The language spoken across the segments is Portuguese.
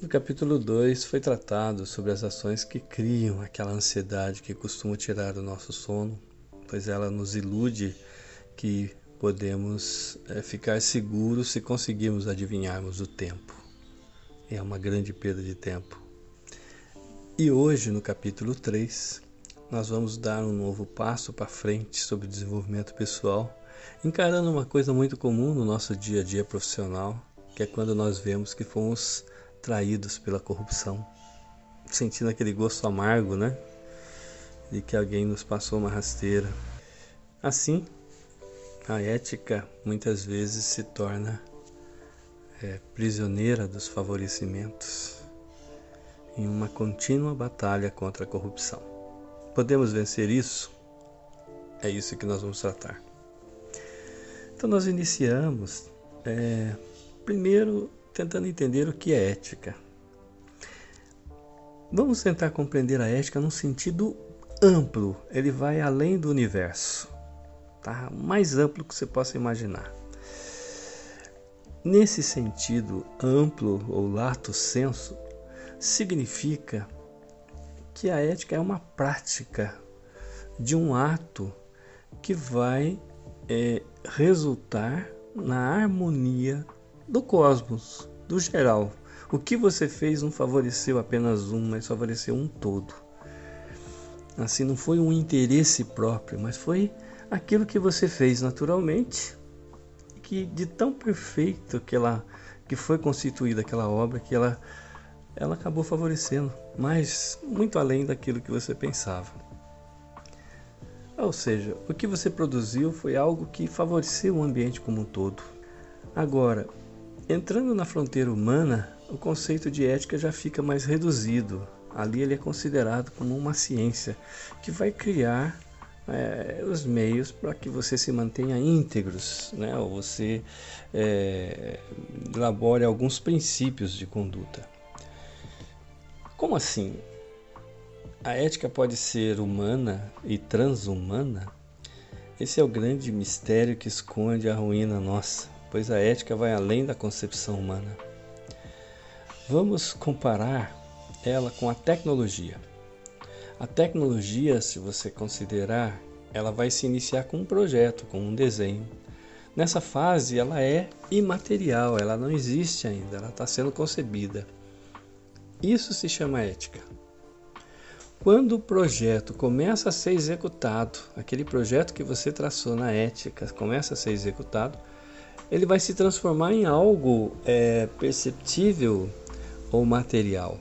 No capítulo 2 foi tratado sobre as ações que criam aquela ansiedade que costuma tirar o nosso sono, pois ela nos ilude que podemos é, ficar seguros se conseguirmos adivinharmos o tempo. É uma grande perda de tempo. E hoje, no capítulo 3, nós vamos dar um novo passo para frente sobre desenvolvimento pessoal, encarando uma coisa muito comum no nosso dia a dia profissional, que é quando nós vemos que fomos traídos pela corrupção, sentindo aquele gosto amargo, né? De que alguém nos passou uma rasteira. Assim, a ética muitas vezes se torna é, prisioneira dos favorecimentos em uma contínua batalha contra a corrupção. Podemos vencer isso? É isso que nós vamos tratar. Então, nós iniciamos é, primeiro tentando entender o que é ética. Vamos tentar compreender a ética num sentido amplo, ele vai além do universo, tá? mais amplo que você possa imaginar. Nesse sentido amplo ou lato senso, significa que a ética é uma prática de um ato que vai é, resultar na harmonia do cosmos, do geral. O que você fez não favoreceu apenas um, mas favoreceu um todo. Assim, não foi um interesse próprio, mas foi aquilo que você fez naturalmente, que de tão perfeito que ela que foi constituída aquela obra que ela ela acabou favorecendo, mas muito além daquilo que você pensava. Ou seja, o que você produziu foi algo que favoreceu o ambiente como um todo. Agora, Entrando na fronteira humana, o conceito de ética já fica mais reduzido. Ali ele é considerado como uma ciência que vai criar é, os meios para que você se mantenha íntegros, né? ou você é, elabore alguns princípios de conduta. Como assim? A ética pode ser humana e transhumana? Esse é o grande mistério que esconde a ruína nossa pois a ética vai além da concepção humana. Vamos comparar ela com a tecnologia. A tecnologia, se você considerar, ela vai se iniciar com um projeto, com um desenho. Nessa fase, ela é imaterial, ela não existe ainda, ela está sendo concebida. Isso se chama ética. Quando o projeto começa a ser executado, aquele projeto que você traçou na ética começa a ser executado, ele vai se transformar em algo é, perceptível ou material,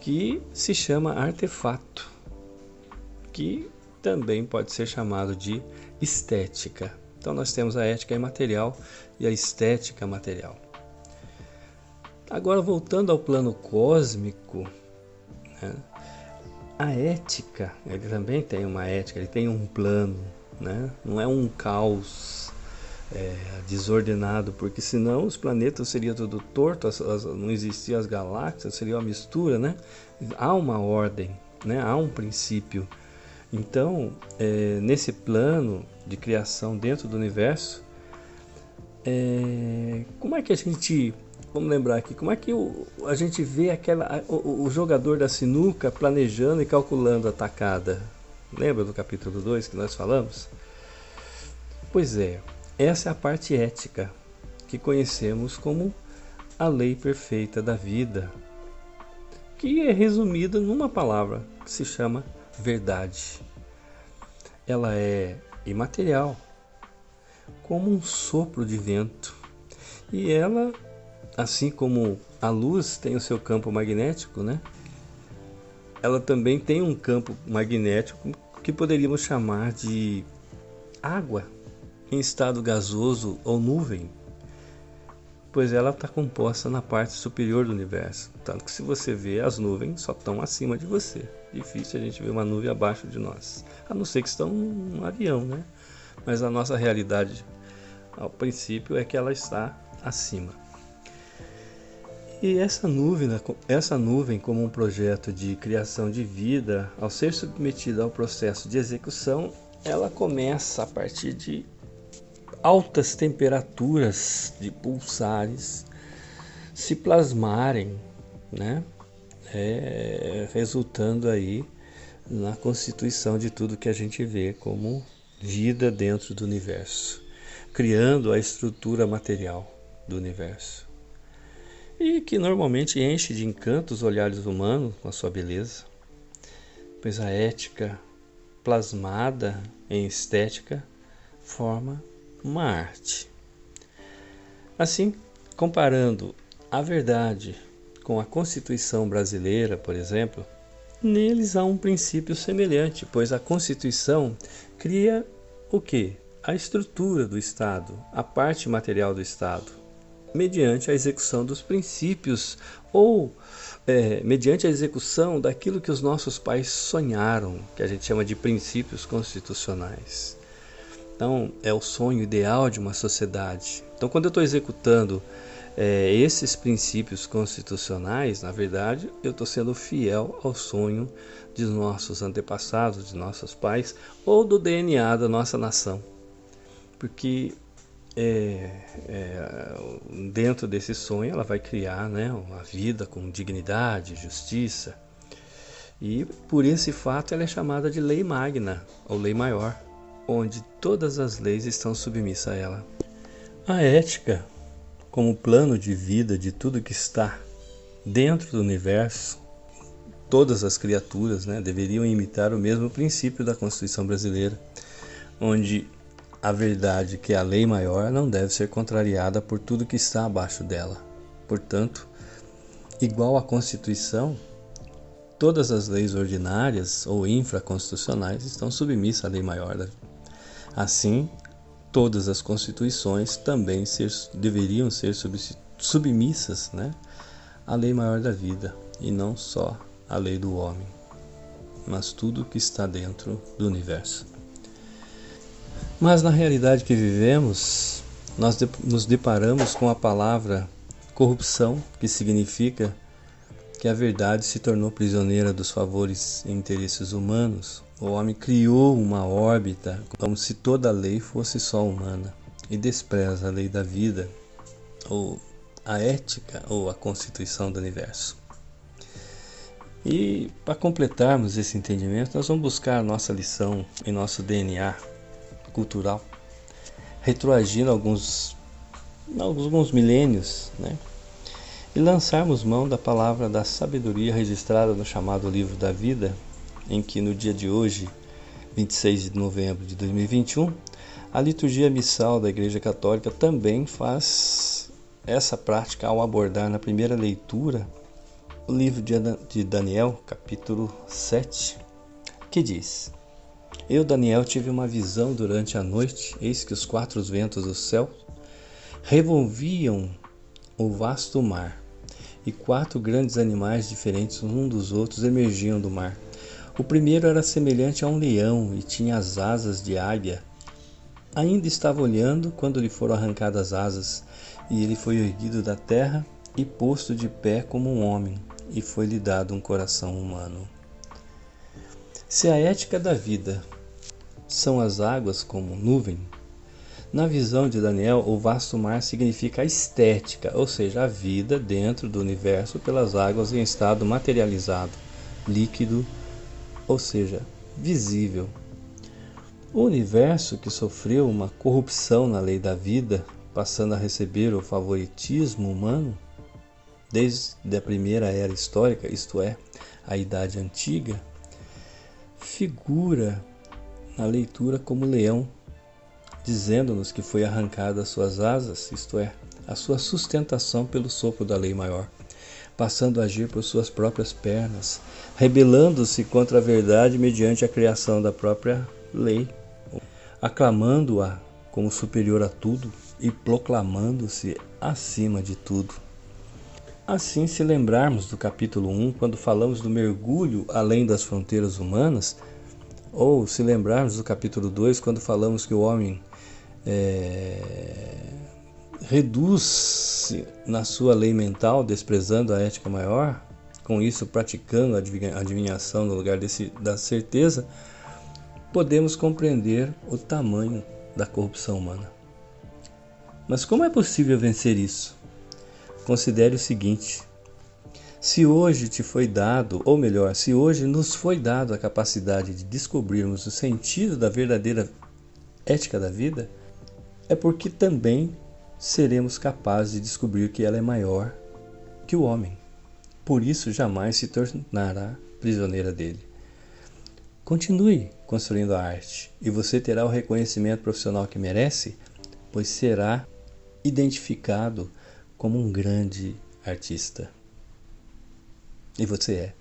que se chama artefato, que também pode ser chamado de estética. Então nós temos a ética imaterial e a estética material. Agora voltando ao plano cósmico, né, a ética, ele também tem uma ética, ele tem um plano, né? não é um caos é, desordenado, porque senão os planetas seriam tudo torto, as, as, não existiam as galáxias, seria uma mistura, né? Há uma ordem, né? Há um princípio. Então, é, nesse plano de criação dentro do universo, é, como é que a gente, vamos lembrar aqui, como é que o, a gente vê aquela, o, o jogador da sinuca planejando e calculando a tacada? Lembra do capítulo 2 que nós falamos? Pois é, essa é a parte ética, que conhecemos como a lei perfeita da vida, que é resumida numa palavra que se chama verdade. Ela é imaterial, como um sopro de vento, e ela, assim como a luz tem o seu campo magnético, né? Ela também tem um campo magnético que poderíamos chamar de água em estado gasoso ou nuvem, pois ela está composta na parte superior do universo. Tanto que se você vê as nuvens só estão acima de você. Difícil a gente ver uma nuvem abaixo de nós, a não ser que estão num avião, né? Mas a nossa realidade, ao princípio, é que ela está acima. E essa nuvem, essa nuvem, como um projeto de criação de vida, ao ser submetida ao processo de execução, ela começa a partir de altas temperaturas de pulsares se plasmarem né? É, resultando aí na constituição de tudo que a gente vê como vida dentro do universo, criando a estrutura material do universo. E que normalmente enche de encanto os olhares humanos com a sua beleza, pois a ética plasmada em estética forma uma arte. Assim, comparando a verdade com a Constituição brasileira, por exemplo, neles há um princípio semelhante, pois a Constituição cria o que? A estrutura do Estado, a parte material do Estado, mediante a execução dos princípios ou é, mediante a execução daquilo que os nossos pais sonharam, que a gente chama de princípios constitucionais. Então, é o sonho ideal de uma sociedade. Então, quando eu estou executando é, esses princípios constitucionais, na verdade, eu estou sendo fiel ao sonho de nossos antepassados, de nossos pais, ou do DNA da nossa nação. Porque é, é, dentro desse sonho ela vai criar né, uma vida com dignidade, justiça. E por esse fato ela é chamada de lei magna, ou lei maior, onde todas as leis estão submissas a ela. A ética, como plano de vida de tudo que está dentro do universo, todas as criaturas né, deveriam imitar o mesmo princípio da Constituição brasileira, onde a verdade que é a lei maior não deve ser contrariada por tudo que está abaixo dela. Portanto, igual à Constituição, todas as leis ordinárias ou infraconstitucionais estão submissas à lei maior. Assim, todas as constituições também ser, deveriam ser submissas né, à lei maior da vida, e não só à lei do homem, mas tudo que está dentro do universo. Mas na realidade que vivemos, nós nos deparamos com a palavra corrupção, que significa que a verdade se tornou prisioneira dos favores e interesses humanos. O homem criou uma órbita como se toda lei fosse só humana e despreza a lei da vida, ou a ética, ou a constituição do universo. E para completarmos esse entendimento, nós vamos buscar a nossa lição em nosso DNA, cultural, retroagindo alguns, alguns milênios, né? e lançarmos mão da palavra da sabedoria registrada no chamado Livro da Vida, em que no dia de hoje, 26 de novembro de 2021, a liturgia missal da Igreja Católica também faz essa prática ao abordar na primeira leitura o livro de Daniel, capítulo 7, que diz: eu, Daniel, tive uma visão durante a noite, eis que os quatro ventos do céu revolviam o vasto mar, e quatro grandes animais diferentes um dos outros emergiam do mar. O primeiro era semelhante a um leão e tinha as asas de águia. Ainda estava olhando quando lhe foram arrancadas as asas, e ele foi erguido da terra e posto de pé como um homem, e foi-lhe dado um coração humano. Se a ética da vida são as águas como nuvem. Na visão de Daniel, o vasto mar significa a estética, ou seja, a vida dentro do universo pelas águas em estado materializado, líquido, ou seja, visível. O universo que sofreu uma corrupção na lei da vida, passando a receber o favoritismo humano, desde a primeira era histórica, isto é, a Idade Antiga, figura na leitura como leão, dizendo-nos que foi arrancada as suas asas, isto é, a sua sustentação pelo sopro da lei maior, passando a agir por suas próprias pernas, rebelando-se contra a verdade mediante a criação da própria lei, aclamando-a como superior a tudo e proclamando-se acima de tudo. Assim, se lembrarmos do capítulo 1, quando falamos do mergulho além das fronteiras humanas, ou se lembrarmos do capítulo 2, quando falamos que o homem é, reduz na sua lei mental, desprezando a ética maior, com isso praticando a adivinhação no lugar desse, da certeza, podemos compreender o tamanho da corrupção humana. Mas como é possível vencer isso? Considere o seguinte: Se hoje te foi dado, ou melhor, se hoje nos foi dado a capacidade de descobrirmos o sentido da verdadeira ética da vida, é porque também seremos capazes de descobrir que ela é maior que o homem. Por isso, jamais se tornará prisioneira dele. Continue construindo a arte e você terá o reconhecimento profissional que merece, pois será identificado como um grande artista. E você é.